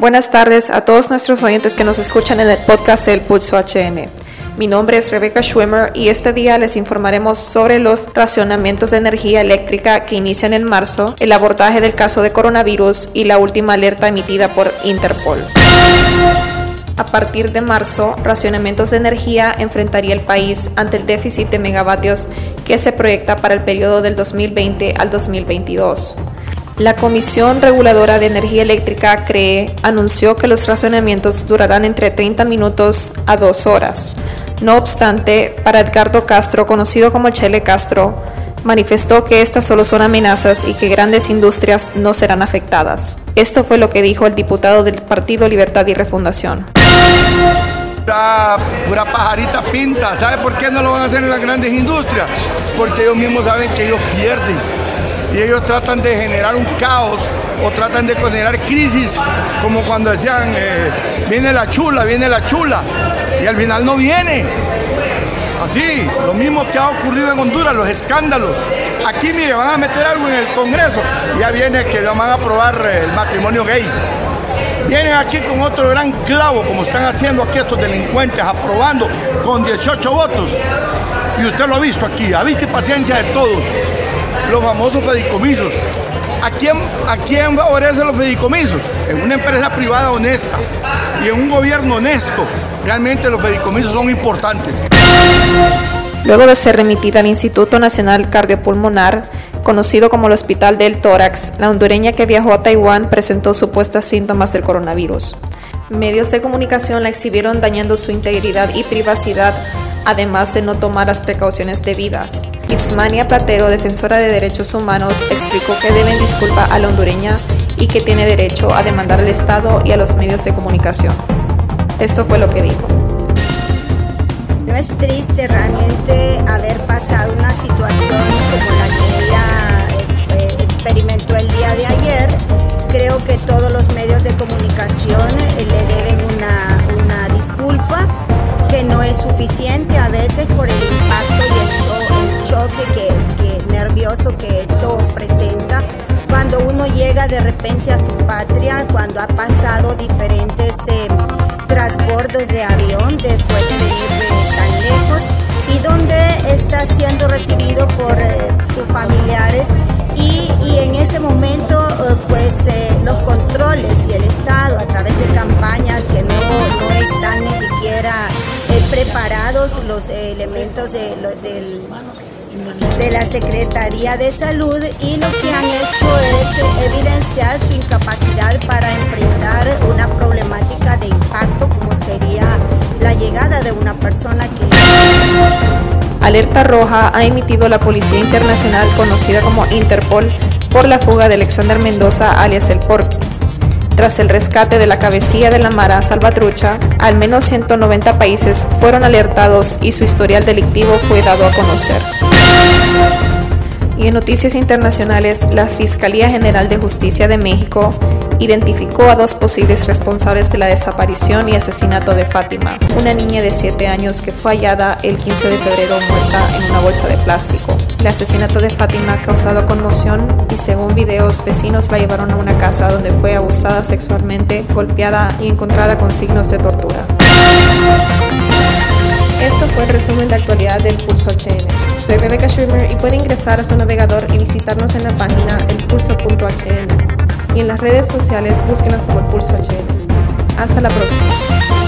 Buenas tardes a todos nuestros oyentes que nos escuchan en el podcast del Pulso HN. Mi nombre es Rebecca Schwimmer y este día les informaremos sobre los racionamientos de energía eléctrica que inician en marzo, el abordaje del caso de coronavirus y la última alerta emitida por Interpol. A partir de marzo, racionamientos de energía enfrentaría el país ante el déficit de megavatios que se proyecta para el periodo del 2020 al 2022. La Comisión Reguladora de Energía Eléctrica, CREE, anunció que los racionamientos durarán entre 30 minutos a 2 horas. No obstante, para Edgardo Castro, conocido como Chele Castro, manifestó que estas solo son amenazas y que grandes industrias no serán afectadas. Esto fue lo que dijo el diputado del Partido Libertad y Refundación. Pura, pajarita pinta. ¿Sabe por qué no lo van a hacer en las grandes industrias? Porque ellos mismos saben que ellos pierden y ellos tratan de generar un caos o tratan de generar crisis, como cuando decían, eh, viene la chula, viene la chula, y al final no viene. Así, lo mismo que ha ocurrido en Honduras, los escándalos. Aquí, mire, van a meter algo en el Congreso, ya viene que van a aprobar eh, el matrimonio gay. Vienen aquí con otro gran clavo, como están haciendo aquí estos delincuentes, aprobando con 18 votos. Y usted lo ha visto aquí, ha visto paciencia de todos los famosos fedicomisos. ¿A quién, ¿A quién favorecen los fedicomisos? En una empresa privada honesta y en un gobierno honesto, realmente los fedicomisos son importantes. Luego de ser remitida al Instituto Nacional Cardiopulmonar, conocido como el Hospital del Tórax, la hondureña que viajó a Taiwán presentó supuestos síntomas del coronavirus. Medios de comunicación la exhibieron dañando su integridad y privacidad además de no tomar las precauciones debidas. Itzmania Platero, defensora de derechos humanos, explicó que deben disculpa a la hondureña y que tiene derecho a demandar al Estado y a los medios de comunicación. Esto fue lo que dijo. No es triste realmente haber pasado una situación como la que ella eh, experimentó el día de ayer. Creo que todos los medios de comunicación eh, le deben es suficiente a veces por el impacto y el, choque que, nervioso que esto presenta. Cuando uno llega de repente a su patria, cuando ha pasado diferentes eh, transbordos de avión después de venir de los elementos de, de la Secretaría de Salud y lo que han hecho es evidenciar su incapacidad para enfrentar una problemática de impacto como sería la llegada de una persona que... Alerta roja ha emitido la Policía Internacional conocida como Interpol por la fuga de Alexander Mendoza alias El Porky tras el rescate de la cabecilla de la Mara Salvatrucha, al menos 190 países fueron alertados y su historial delictivo fue dado a conocer. Y en noticias internacionales, la Fiscalía General de Justicia de México identificó a dos posibles responsables de la desaparición y asesinato de Fátima, una niña de 7 años que fue hallada el 15 de febrero muerta en una bolsa de plástico. El asesinato de Fátima ha causado conmoción y según videos vecinos la llevaron a una casa donde fue abusada sexualmente, golpeada y encontrada con signos de tortura. Esto fue el resumen de actualidad del Pulso HN. Soy Rebecca Schwimmer y puede ingresar a su navegador y visitarnos en la página elpulso.hn y en las redes sociales búsquenos como Pulso HN. Hasta la próxima.